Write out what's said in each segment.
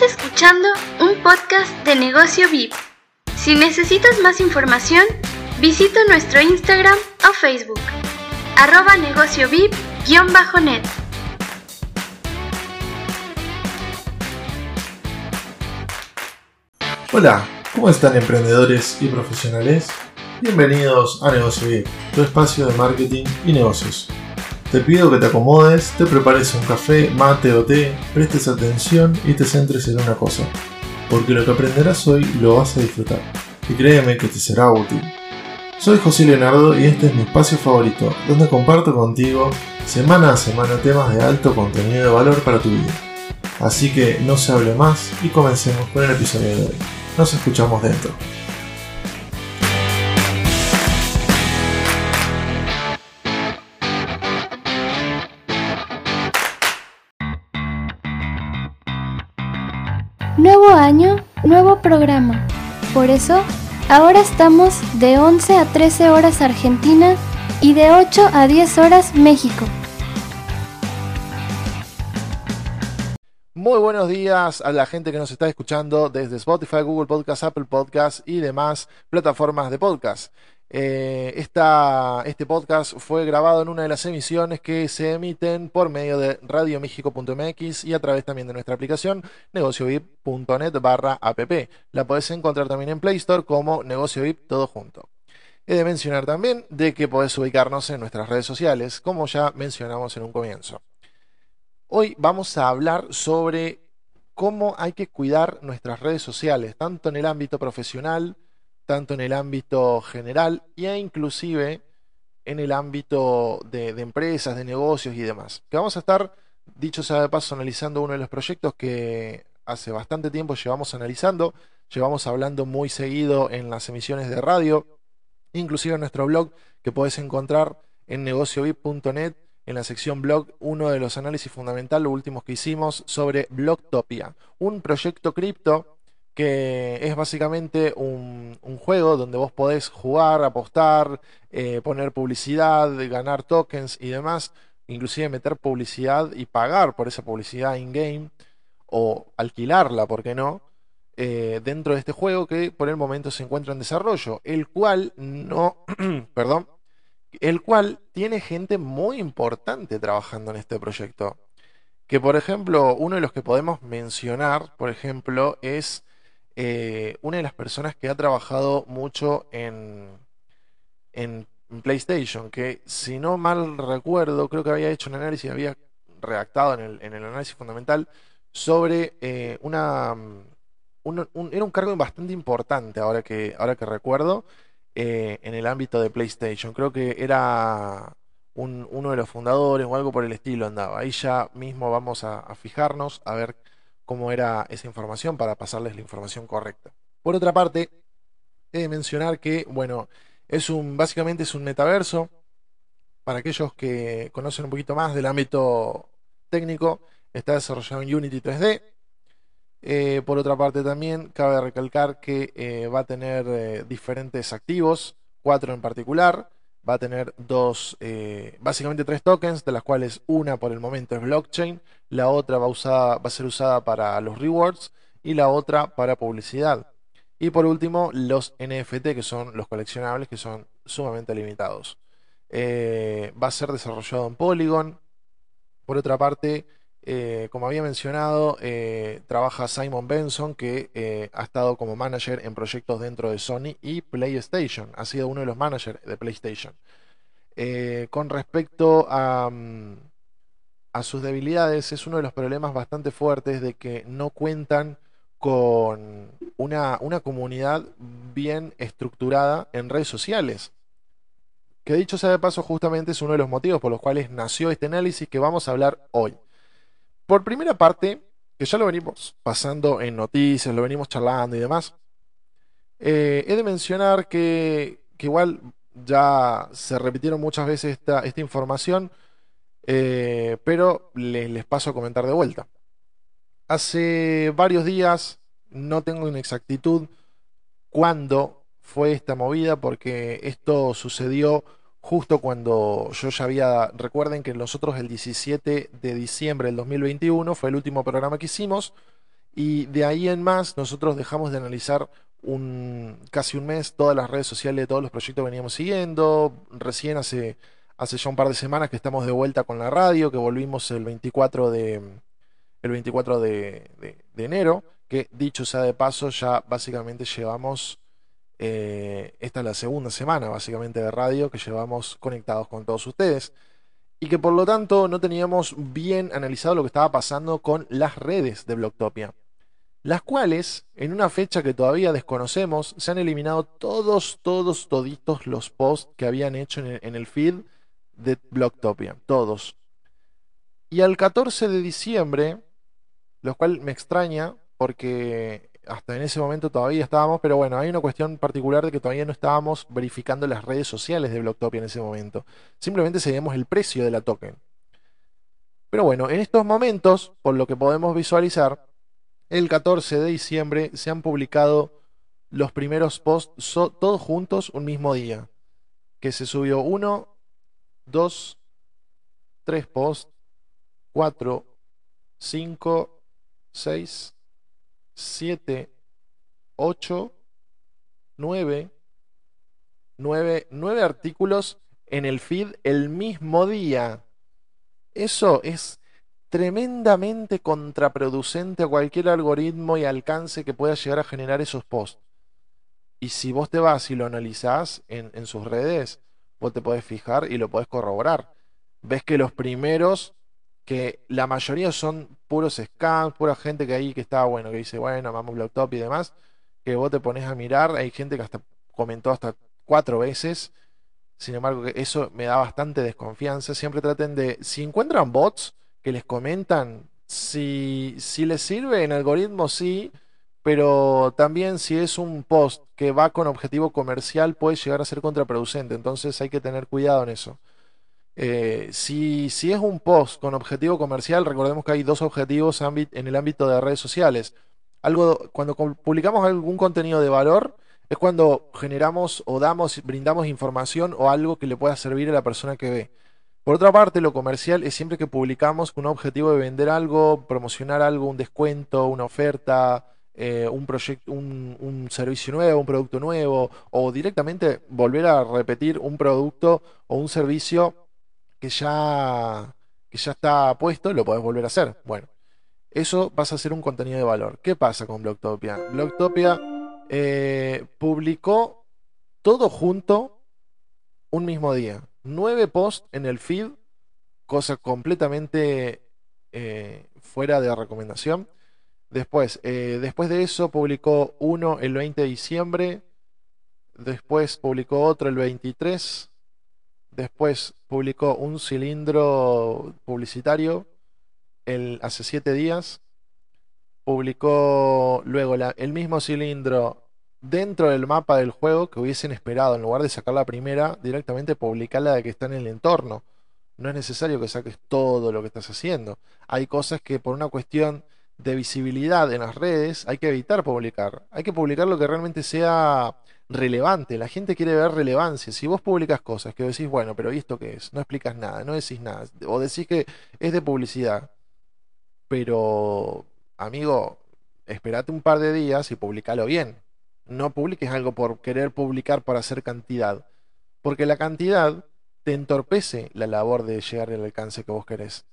Estás escuchando un podcast de negocio VIP. Si necesitas más información, visita nuestro Instagram o Facebook, arroba negocio VIP-net. Hola, ¿cómo están emprendedores y profesionales? Bienvenidos a Negocio VIP, tu espacio de marketing y negocios. Te pido que te acomodes, te prepares un café, mate o té, prestes atención y te centres en una cosa, porque lo que aprenderás hoy lo vas a disfrutar, y créeme que te será útil. Soy José Leonardo y este es mi espacio favorito, donde comparto contigo semana a semana temas de alto contenido de valor para tu vida. Así que no se hable más y comencemos con el episodio de hoy. Nos escuchamos dentro. Nuevo año, nuevo programa. Por eso, ahora estamos de 11 a 13 horas Argentina y de 8 a 10 horas México. Muy buenos días a la gente que nos está escuchando desde Spotify, Google Podcast, Apple Podcast y demás plataformas de podcast. Eh, este podcast fue grabado en una de las emisiones que se emiten por medio de radiomexico.mx y a través también de nuestra aplicación negociovip.net barra app. La podés encontrar también en Play Store como Negocio VIP todo junto. He de mencionar también de que podés ubicarnos en nuestras redes sociales, como ya mencionamos en un comienzo. Hoy vamos a hablar sobre cómo hay que cuidar nuestras redes sociales, tanto en el ámbito profesional, tanto en el ámbito general e inclusive en el ámbito de, empresas, de negocios y demás. Que vamos a estar, dicho sea de paso, analizando uno de los proyectos que hace bastante tiempo llevamos analizando, llevamos hablando muy seguido en las emisiones de radio, inclusive en nuestro blog que podés encontrar en negociovip.net en la sección blog uno de los análisis fundamentales, los últimos que hicimos sobre Blogtopia, un proyecto cripto que es básicamente un, juego donde vos podés jugar, apostar, eh, poner publicidad, ganar tokens y demás, inclusive meter publicidad y pagar por esa publicidad in-game o alquilarla, ¿por qué no? Eh, dentro de este juego que por el momento se encuentra en desarrollo, el cual no, perdón, el cual tiene gente muy importante trabajando en este proyecto. Que por ejemplo, uno de los que podemos mencionar, por ejemplo, es eh, una de las personas que ha trabajado mucho en, en PlayStation, que si no mal recuerdo, creo que había hecho un análisis, había redactado en el, en el análisis fundamental sobre eh, una... era un cargo bastante importante ahora que, ahora que recuerdo eh, en el ámbito de PlayStation. Creo que era uno de los fundadores o algo por el estilo andaba. Ahí ya mismo vamos a fijarnos a ver cómo era esa información para pasarles la información correcta. Por otra parte, he de mencionar que, bueno, es un, básicamente es un metaverso. Para aquellos que conocen un poquito más del ámbito técnico, está desarrollado en Unity 3D. Eh, por otra parte también cabe recalcar que eh, va a tener eh, diferentes activos, cuatro en particular. Va a tener dos, básicamente tres tokens, de las cuales una por el momento es blockchain, la otra va a, va a ser usada para los rewards y la otra para publicidad. Y por último, los NFT, que son los coleccionables, que son sumamente limitados. Eh, va a ser desarrollado en Polygon. Por otra parte, eh, como había mencionado, eh, trabaja Simon Benson, que ha estado como manager en proyectos dentro de Sony y PlayStation. Ha sido uno de los managers de PlayStation. con respecto. Mm, a sus debilidades es uno de los problemas bastante fuertes de que no cuentan con una, comunidad bien estructurada en redes sociales. Que dicho sea de paso, justamente es uno de los motivos por los cuales nació este análisis que vamos a hablar hoy. Por primera parte, que ya lo venimos pasando en noticias, lo venimos charlando y demás, eh, he de mencionar que, igual ya se repitieron muchas veces esta, información, eh, pero les, paso a comentar de vuelta. Hace varios días, no tengo en exactitud cuándo fue esta movida, porque esto sucedió justo cuando yo ya había, recuerden que nosotros el 17 de diciembre del 2021 fue el último programa que hicimos, Y de ahí en más, nosotros dejamos de analizar un, casi un mes todas las redes sociales de todos los proyectos que veníamos siguiendo. Recién hace, hace ya un par de semanas que estamos de vuelta con la radio, que volvimos el 24 de, el 24 de, enero, que dicho sea de paso, ya básicamente llevamos, eh, esta es la segunda semana básicamente de radio que llevamos conectados con todos ustedes. Y que por lo tanto no teníamos bien analizado lo que estaba pasando con las redes de Blocktopia las cuales, en una fecha que todavía desconocemos, se han eliminado todos, todos, toditos los posts que habían hecho en el, feed de Blocktopia, todos. Y al 14 de diciembre, lo cual me extraña, porque hasta en ese momento todavía estábamos, pero bueno, hay una cuestión particular de que todavía no estábamos verificando las redes sociales de Blocktopia en ese momento. Simplemente seguimos el precio de la token. Pero bueno, en estos momentos, por lo que podemos visualizar, el 14 de diciembre se han publicado los primeros posts todos juntos un mismo día. Que se subió uno, dos, tres posts, cuatro, cinco, seis, siete, ocho, nueve, nueve, nueve artículos en el feed el mismo día. Eso es tremendamente contraproducente a cualquier algoritmo y alcance que pueda llegar a generar esos posts. Y si vos te vas y lo analizás en, sus redes, vos te podés fijar y lo podés corroborar. Ves que los primeros, que la mayoría son puros scams, pura gente que ahí que está, bueno, que dice, bueno, vamos Blocktop y demás, que vos te pones a mirar, hay gente que hasta comentó hasta cuatro veces, sin embargo, eso me da bastante desconfianza. Siempre traten de, si encuentran bots, que les comentan. Si, si les sirve en algoritmo, sí, pero también si es un post que va con objetivo comercial puede llegar a ser contraproducente, entonces hay que tener cuidado en eso. Eh, si, si, es un post con objetivo comercial, recordemos que hay dos objetivos en el ámbito de redes sociales. Algo, cuando publicamos algún contenido de valor, es cuando generamos o damos, brindamos información o algo que le pueda servir a la persona que ve. Por otra parte, lo comercial es siempre que publicamos con un objetivo de vender algo, promocionar algo, un descuento, una oferta, eh, un, proyecto, un, servicio nuevo, un producto nuevo, o directamente volver a repetir un producto o un servicio que ya, que ya está puesto, lo podés volver a hacer. Bueno, eso pasa a ser un contenido de valor. ¿Qué pasa con Blocktopia? Blocktopia eh, publicó todo junto un mismo día nueve posts en el feed, cosa completamente eh, fuera de recomendación. Después, eh, después de eso publicó uno el 20 de diciembre, después publicó otro el 23, después publicó un cilindro publicitario el, hace siete días, publicó luego el mismo cilindro dentro del mapa del juego que hubiesen esperado, en lugar de sacar la primera, directamente publicar la de que está en el entorno. No es necesario que saques todo lo que estás haciendo. Hay cosas que por una cuestión de visibilidad en las redes hay que evitar publicar. Hay que publicar lo que realmente sea relevante. La gente quiere ver relevancia. Si vos publicas cosas que decís, bueno, pero ¿y esto qué es? No explicas nada, no decís nada. O decís que es de publicidad. Pero, amigo, esperate un par de días y publicalo bien. No publiques algo por querer publicar para hacer cantidad. Porque la cantidad te entorpece la labor de llegar al alcance que vos querés.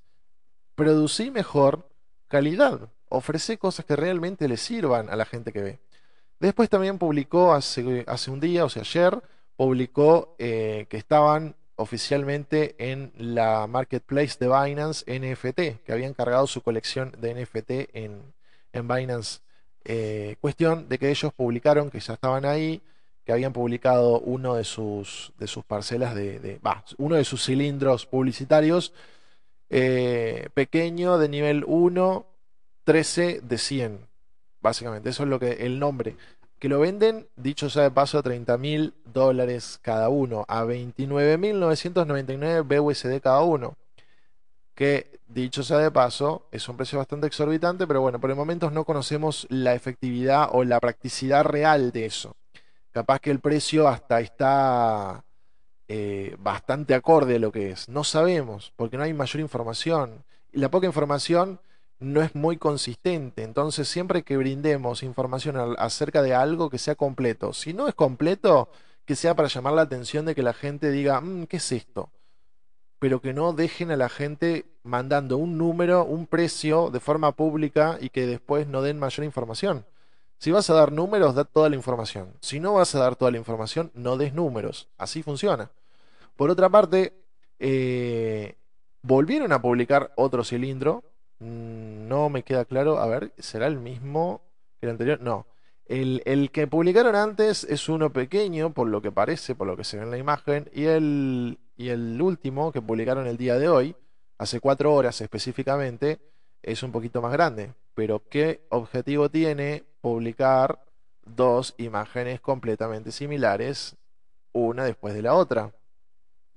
Producí mejor calidad. Ofrece cosas que realmente le sirvan a la gente que ve. Después también publicó hace, un día, o sea, ayer, publicó eh, que estaban oficialmente en la marketplace de Binance NFT, que habían cargado su colección de NFT en, en Binance eh, cuestión de que ellos publicaron que ya estaban ahí, que habían publicado uno de sus, de sus parcelas de, uno de sus cilindros publicitarios eh, pequeño de nivel 1, 13 de 100. Básicamente, eso es lo que el nombre. Que lo venden, dicho sea de paso, a 30 mil dólares cada uno, a 29.999 BUSD cada uno que dicho sea de paso, es un precio bastante exorbitante, pero bueno, por el momento no conocemos la efectividad o la practicidad real de eso. Capaz que el precio hasta está eh, bastante acorde a lo que es. No sabemos, porque no hay mayor información. Y la poca información no es muy consistente. Entonces, siempre que brindemos información acerca de algo que sea completo, si no es completo, que sea para llamar la atención de que la gente diga, mm, ¿qué es esto? Pero que no dejen a la gente mandando un número, un precio de forma pública y que después no den mayor información. Si vas a dar números, da toda la información. Si no vas a dar toda la información, no des números. Así funciona. Por otra parte, eh, volvieron a publicar otro cilindro. Mm, no me queda claro. A ver, ¿será el mismo que el anterior? No. El, que publicaron antes es uno pequeño, por lo que parece, por lo que se ve en la imagen, y el, y el último que publicaron el día de hoy, hace cuatro horas específicamente, es un poquito más grande. Pero ¿qué objetivo tiene publicar dos imágenes completamente similares, una después de la otra?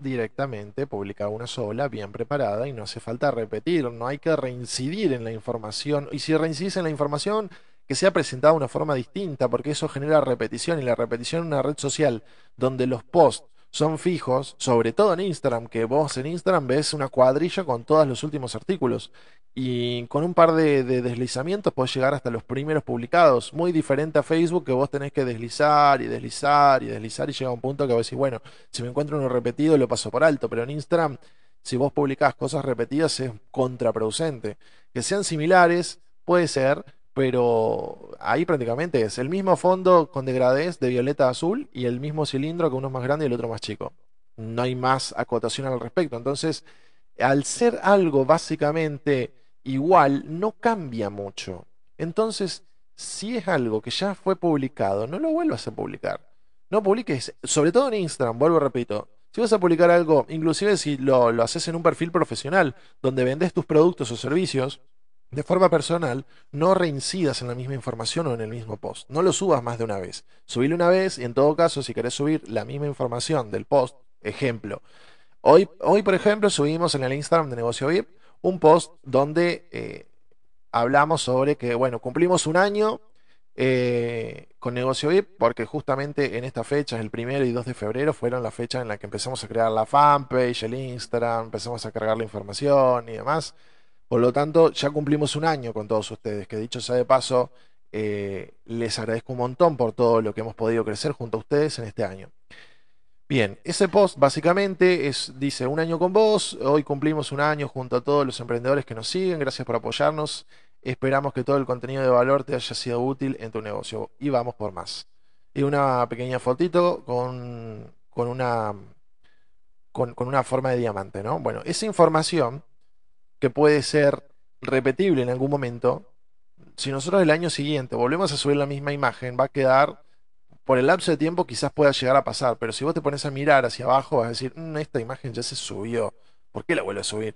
Directamente publica una sola, bien preparada, y no hace falta repetir, no hay que reincidir en la información. Y si reincidís en la información, que sea presentada de una forma distinta, porque eso genera repetición y la repetición en una red social donde los posts son fijos, sobre todo en Instagram, que vos en Instagram ves una cuadrilla con todos los últimos artículos y con un par de, deslizamientos podés llegar hasta los primeros publicados, muy diferente a Facebook que vos tenés que deslizar y deslizar y deslizar y llega a un punto que vos decís, bueno, si me encuentro uno repetido lo paso por alto, pero en Instagram si vos publicás cosas repetidas es contraproducente. Que sean similares puede ser, pero ahí prácticamente es el mismo fondo con degradés de violeta a azul y el mismo cilindro que uno es más grande y el otro más chico. No hay más acotación al respecto. Entonces, al ser algo básicamente igual, no cambia mucho. Entonces, si es algo que ya fue publicado, no lo vuelvas a publicar. No publiques, sobre todo en Instagram, vuelvo repito. Si vas a publicar algo, inclusive si lo, lo haces en un perfil profesional, donde vendes tus productos o servicios, de forma personal, no reincidas en la misma información o en el mismo post. No lo subas más de una vez. Subile una vez y en todo caso, si querés subir la misma información del post, ejemplo. Hoy, hoy por ejemplo, subimos en el Instagram de Negocio VIP un post donde eh, hablamos sobre que, bueno, cumplimos un año eh, con Negocio VIP porque justamente en esta fecha, el primero y 2 de febrero, fueron la fecha en la que empezamos a crear la fanpage, el Instagram, empezamos a cargar la información y demás. Por lo tanto, ya cumplimos un año con todos ustedes, que dicho sea de paso, eh, les agradezco un montón por todo lo que hemos podido crecer junto a ustedes en este año. Bien, ese post básicamente es, dice, un año con vos, hoy cumplimos un año junto a todos los emprendedores que nos siguen, gracias por apoyarnos, esperamos que todo el contenido de valor te haya sido útil en tu negocio y vamos por más. Y una pequeña fotito con, con una, con, con una forma de diamante, ¿no? Bueno, esa información que puede ser repetible en algún momento, si nosotros el año siguiente volvemos a subir la misma imagen, va a quedar, por el lapso de tiempo quizás pueda llegar a pasar, pero si vos te pones a mirar hacia abajo vas a decir, mm, esta imagen ya se subió, ¿por qué la vuelvo a subir?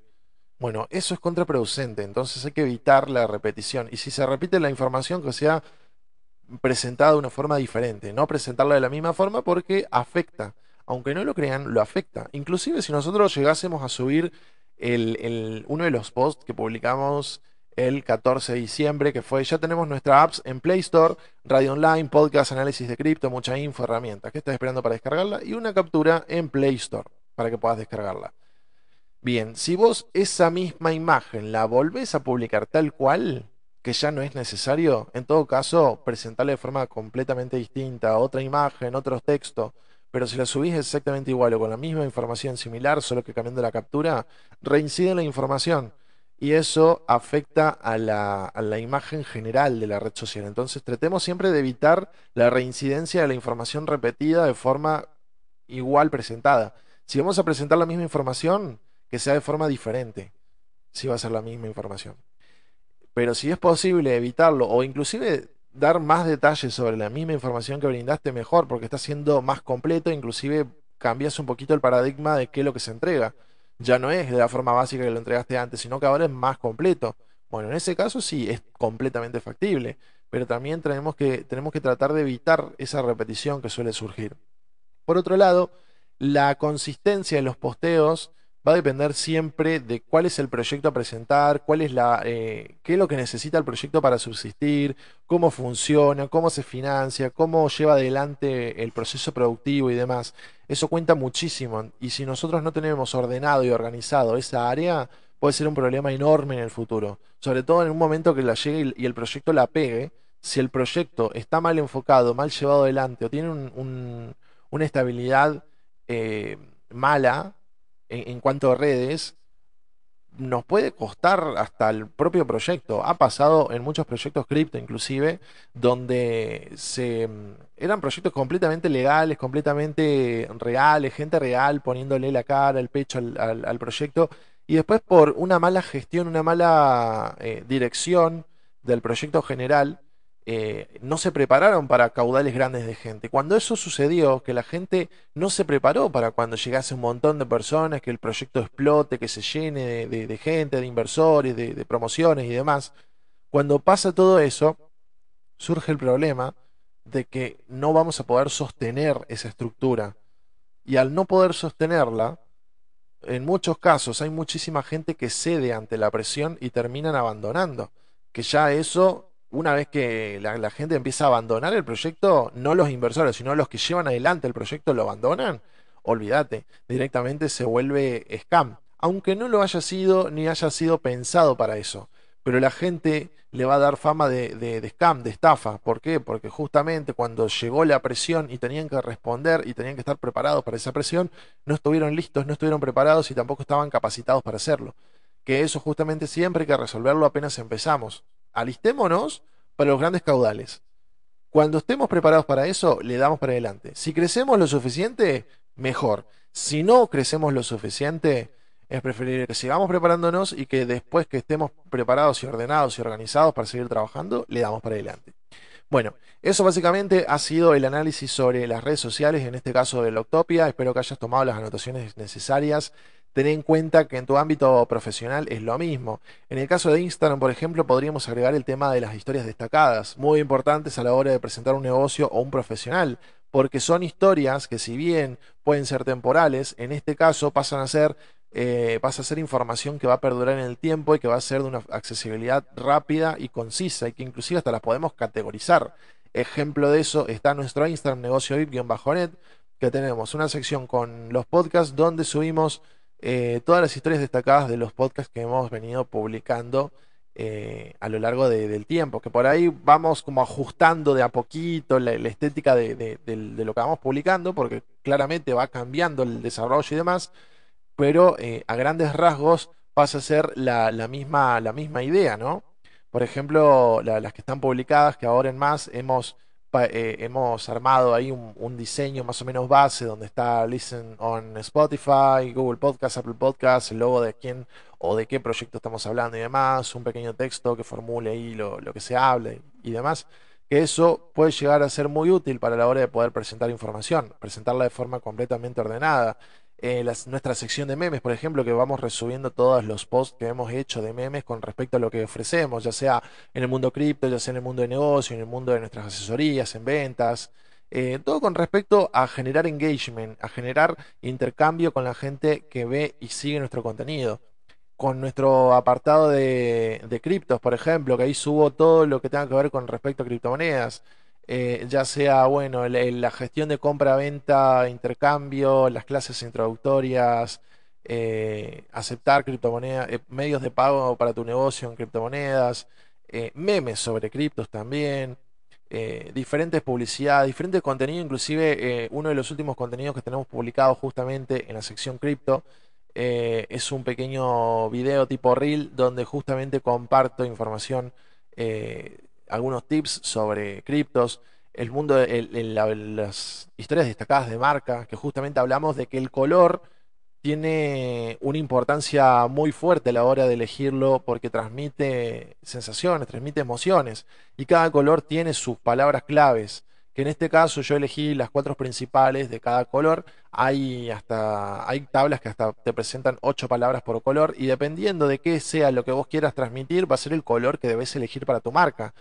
Bueno, eso es contraproducente, entonces hay que evitar la repetición. Y si se repite la información, que sea presentada de una forma diferente, no presentarla de la misma forma porque afecta. Aunque no lo crean, lo afecta. Inclusive si nosotros llegásemos a subir el, uno de los posts que publicamos el 14 de diciembre, que fue, ya tenemos nuestra apps en Play Store, radio online, podcast, análisis de cripto, mucha info, herramientas. ¿Qué estás esperando para descargarla? Y una captura en Play Store para que puedas descargarla. Bien, si vos esa misma imagen la volvés a publicar tal cual, que ya no es necesario, en todo caso, presentarla de forma completamente distinta, otra imagen, otro texto, pero si la subís exactamente igual o con la misma información similar, solo que cambiando la captura, reincide la información. Y eso afecta a la, a la, imagen general de la red social. Entonces tratemos siempre de evitar la reincidencia de la información repetida de forma igual presentada. Si vamos a presentar la misma información, que sea de forma diferente, si va a ser la misma información. Pero si es posible evitarlo o inclusive dar más detalles sobre la misma información que brindaste mejor, porque está siendo más completo, inclusive cambias un poquito el paradigma de qué es lo que se entrega. Ya no es de la forma básica que lo entregaste antes, sino que ahora es más completo. Bueno, en ese caso sí es completamente factible, pero también tenemos que, tenemos que tratar de evitar esa repetición que suele surgir. Por otro lado, la consistencia de los posteos va a depender siempre de cuál es el proyecto a presentar, cuál es la, eh, qué es lo que necesita el proyecto para subsistir, cómo funciona, cómo se financia, cómo lleva adelante el proceso productivo y demás. Eso cuenta muchísimo. Y si nosotros no tenemos ordenado y organizado esa área, puede ser un problema enorme en el futuro. Sobre todo en un momento que la llegue y el proyecto la pegue. Si el proyecto está mal enfocado, mal llevado adelante o tiene una estabilidad eh, mala en, cuanto a redes, nos puede costar hasta el propio proyecto. Ha pasado en muchos proyectos cripto, inclusive, donde se eran proyectos completamente legales, completamente reales, gente real poniéndole la cara, el pecho al, proyecto, y después por una mala gestión, una mala eh, dirección del proyecto general, eh, no se prepararon para caudales grandes de gente. Cuando eso sucedió, que la gente no se preparó para cuando llegase un montón de personas, que el proyecto explote, que se llene de, gente, de inversores, de, promociones y demás, cuando pasa todo eso, surge el problema de que no vamos a poder sostener esa estructura. Y al no poder sostenerla, en muchos casos hay muchísima gente que cede ante la presión y terminan abandonando. Que ya eso una vez que la, gente empieza a abandonar el proyecto, no los inversores, sino los que llevan adelante el proyecto lo abandonan, olvídate, directamente se vuelve scam. Aunque no lo haya sido ni haya sido pensado para eso. Pero la gente le va a dar fama de, de, scam, de estafa. ¿Por qué? Porque justamente cuando llegó la presión y tenían que responder y tenían que estar preparados para esa presión, no estuvieron listos, no estuvieron preparados y tampoco estaban capacitados para hacerlo. Que eso justamente siempre hay que resolverlo apenas empezamos alistémonos para los grandes caudales. Cuando estemos preparados para eso, le damos para adelante. Si crecemos lo suficiente, mejor. Si no crecemos lo suficiente, es preferible que sigamos preparándonos y que después que estemos preparados y ordenados y organizados para seguir trabajando, le damos para adelante. Bueno, eso básicamente ha sido el análisis sobre las redes sociales, en este caso de Loctopia. Espero que hayas tomado las anotaciones necesarias Ten en cuenta que en tu ámbito profesional es lo mismo. En el caso de Instagram, por ejemplo, podríamos agregar el tema de las historias destacadas, muy importantes a la hora de presentar un negocio o un profesional, porque son historias que si bien pueden ser temporales, en este caso pasan a ser eh, a ser información que va a perdurar en el tiempo y que va a ser de una accesibilidad rápida y concisa y que inclusive hasta las podemos categorizar. Ejemplo de eso está nuestro Instagram negocio net que tenemos una sección con los podcasts donde subimos eh, todas las historias destacadas de los podcasts que hemos venido publicando eh, a lo largo del tiempo, que por ahí vamos como ajustando de a poquito la, estética de, lo que vamos publicando, porque claramente va cambiando el desarrollo y demás, pero eh, a grandes rasgos pasa a ser la, misma, la misma idea, ¿no? Por ejemplo, las que están publicadas, que ahora en más hemos eh, hemos armado ahí un, diseño más o menos base donde está Listen on Spotify, Google Podcast, Apple Podcast, el logo de quién o de qué proyecto estamos hablando y demás, un pequeño texto que formule ahí lo, lo que se hable y demás, que eso puede llegar a ser muy útil para la hora de poder presentar información, presentarla de forma completamente ordenada. Eh, nuestra sección de memes, por ejemplo, que vamos resubiendo todos los posts que hemos hecho de memes con respecto a lo que ofrecemos, ya sea en el mundo cripto, ya sea en el mundo de negocio, en el mundo de nuestras asesorías, en ventas. Eh, todo con respecto a generar engagement, a generar intercambio con la gente que ve y sigue nuestro contenido. Con nuestro apartado de, de criptos, por ejemplo, que ahí subo todo lo que tenga que ver con respecto a criptomonedas. Eh, ya sea, bueno, la gestión de compra-venta, intercambio, las clases introductorias, eh, aceptar criptomonedas, eh, medios de pago para tu negocio en criptomonedas, memes sobre criptos también, diferentes publicidades, diferentes contenidos, inclusive uno de los últimos contenidos que tenemos publicado justamente en la sección cripto. es un pequeño video tipo reel donde justamente comparto información algunos tips sobre criptos, el mundo, las historias destacadas de marca, que justamente hablamos de que el color tiene una importancia muy fuerte a la hora de elegirlo porque transmite sensaciones, transmite emociones y cada color tiene sus palabras claves que en este caso yo elegí las cuatro principales de cada color. Hay hasta hay tablas que hasta te presentan ocho palabras por color y dependiendo de qué sea lo que vos quieras transmitir va a ser el color que debes elegir para tu marca.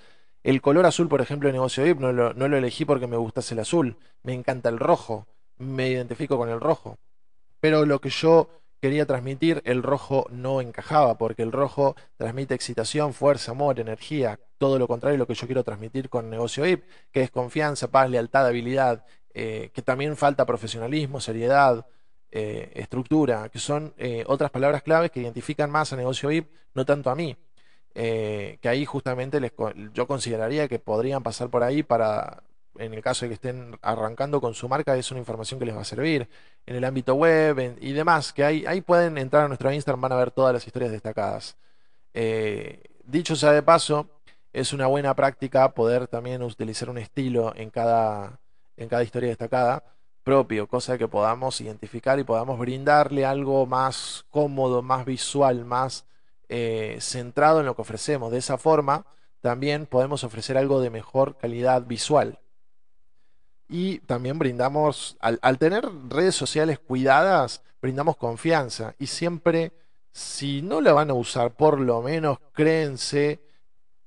El color azul, por ejemplo, de negocio VIP no lo, no lo elegí porque me gustase el azul. Me encanta el rojo. Me identifico con el rojo. Pero lo que yo quería transmitir, el rojo no encajaba, porque el rojo transmite excitación, fuerza, amor, energía, todo lo contrario de lo que yo quiero transmitir con negocio VIP, que es confianza, paz, lealtad, habilidad, eh, que también falta profesionalismo, seriedad, eh, estructura, que son eh, otras palabras claves que identifican más a negocio VIP, no tanto a mí. Eh, que ahí justamente les, yo consideraría que podrían pasar por ahí para, en el caso de que estén arrancando con su marca, es una información que les va a servir. En el ámbito web y demás, que ahí, ahí pueden entrar a nuestro Instagram, van a ver todas las historias destacadas. dicho sea de paso, es una buena práctica poder también utilizar un estilo en cada, en cada historia destacada propio, cosa que podamos identificar y podamos brindarle algo más cómodo, más visual, más eh, centrado en lo que ofrecemos. De esa forma, también podemos ofrecer algo de mejor calidad visual. Y también brindamos, al, tener redes sociales cuidadas, brindamos confianza. Y siempre, si no la van a usar, por lo menos créense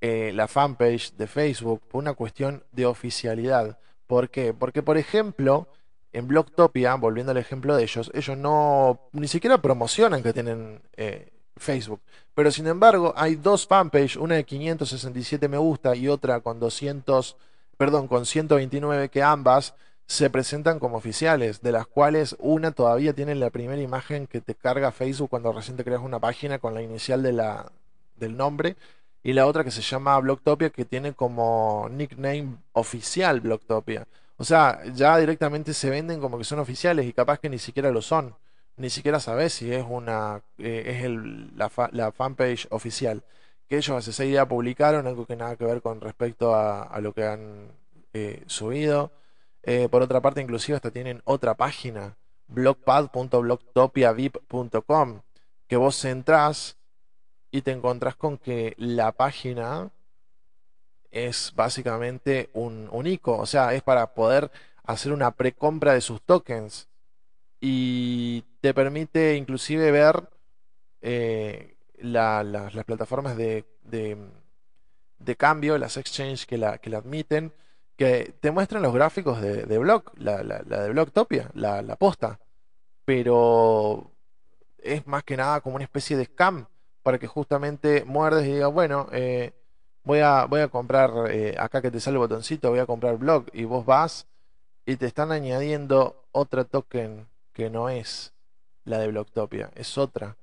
eh, la fanpage de Facebook por una cuestión de oficialidad. ¿Por qué? Porque, por ejemplo, en Blogtopia, volviendo al ejemplo de ellos, ellos no ni siquiera promocionan que tienen eh, Facebook. Pero sin embargo, hay dos fanpages, una de 567 me gusta y otra con 200, perdón, con 129 que ambas se presentan como oficiales, de las cuales una todavía tiene la primera imagen que te carga Facebook cuando recién te creas una página con la inicial de la, del nombre y la otra que se llama Blogtopia que tiene como nickname oficial Blogtopia. O sea, ya directamente se venden como que son oficiales y capaz que ni siquiera lo son. Ni siquiera sabes si es una eh, es el, la, la, fanpage oficial. Que ellos hace seis días publicaron algo que nada que ver con respecto a, lo que han eh, subido. Eh, por otra parte, inclusive hasta tienen otra página, blogpad.blogtopiavip.com, que vos entrás y te encontrás con que la página es básicamente un, un ICO, o sea, es para poder hacer una precompra de sus tokens y te permite inclusive ver eh, las plataformas de, de, cambio, las exchanges que la, que la admiten, que te muestran los gráficos de, de Block, la, de Blocktopia, la, la posta, pero es más que nada como una especie de scam para que justamente muerdes y digas, bueno, eh, voy a, voy a comprar, eh, acá que te sale el botoncito, voy a comprar blog y vos vas y te están añadiendo otra token que no es la de Blocktopia, es otra.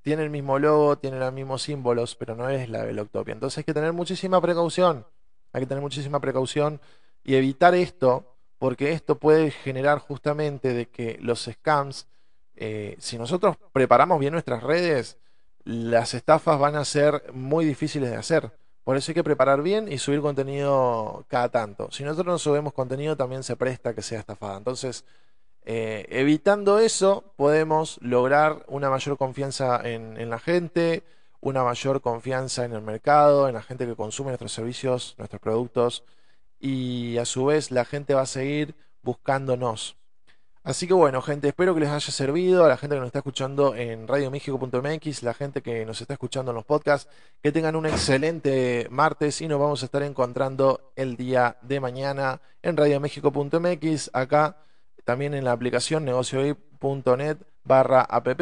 Tiene el mismo logo, tiene los mismos símbolos, pero no es la de Blocktopia. Entonces hay que tener muchísima precaución, hay que tener muchísima precaución y evitar esto, porque esto puede generar justamente de que los scams, eh, si nosotros preparamos bien nuestras redes, las estafas van a ser muy difíciles de hacer por eso hay que preparar bien y subir contenido cada tanto. Si nosotros no subimos contenido, también se presta que sea estafada. Entonces, eh, evitando eso, podemos lograr una mayor confianza en, la gente, una mayor confianza en el mercado, en la gente que consume nuestros servicios, nuestros productos, y a su vez la gente va a seguir buscándonos. Así que bueno, gente, espero que les haya servido a la gente que nos está escuchando en radiomexico.mx, la gente que nos está escuchando en los podcasts, que tengan un excelente martes y nos vamos a estar encontrando el día de mañana en radiomexico.mx, acá también en la aplicación negocioip.net barra app,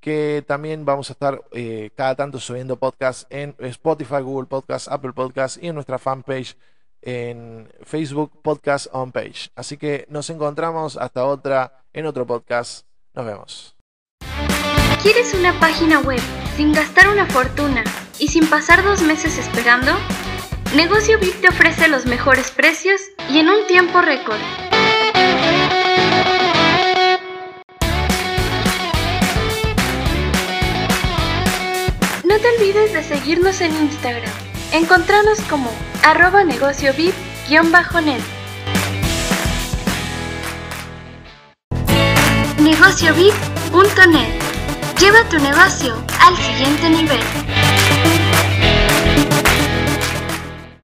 que también vamos a estar eh, cada tanto subiendo podcasts en Spotify, Google Podcasts, Apple Podcasts y en nuestra fanpage en Facebook Podcast On Page. Así que nos encontramos hasta otra en otro podcast. Nos vemos. ¿Quieres una página web sin gastar una fortuna y sin pasar dos meses esperando? Negocio VIP te ofrece los mejores precios y en un tiempo récord. No te olvides de seguirnos en Instagram. Encontranos como arroba negocio VIP-net. Negociovip.net. Lleva tu negocio al siguiente nivel.